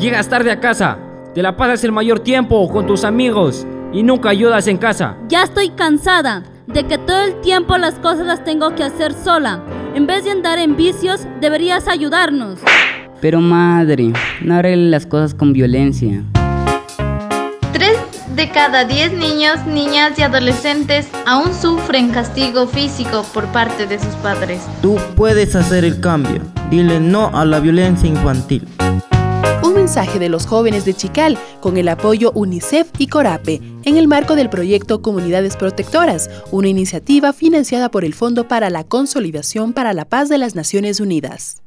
Llegas tarde a casa, te la pasas el mayor tiempo con tus amigos y nunca ayudas en casa. Ya estoy cansada de que todo el tiempo las cosas las tengo que hacer sola. En vez de andar en vicios, deberías ayudarnos. Pero madre, no arregle las cosas con violencia. Tres de cada diez niños, niñas y adolescentes aún sufren castigo físico por parte de sus padres. Tú puedes hacer el cambio. Dile no a la violencia infantil. Mensaje de los jóvenes de Chical con el apoyo UNICEF y Corape en el marco del proyecto Comunidades Protectoras, una iniciativa financiada por el Fondo para la Consolidación para la Paz de las Naciones Unidas.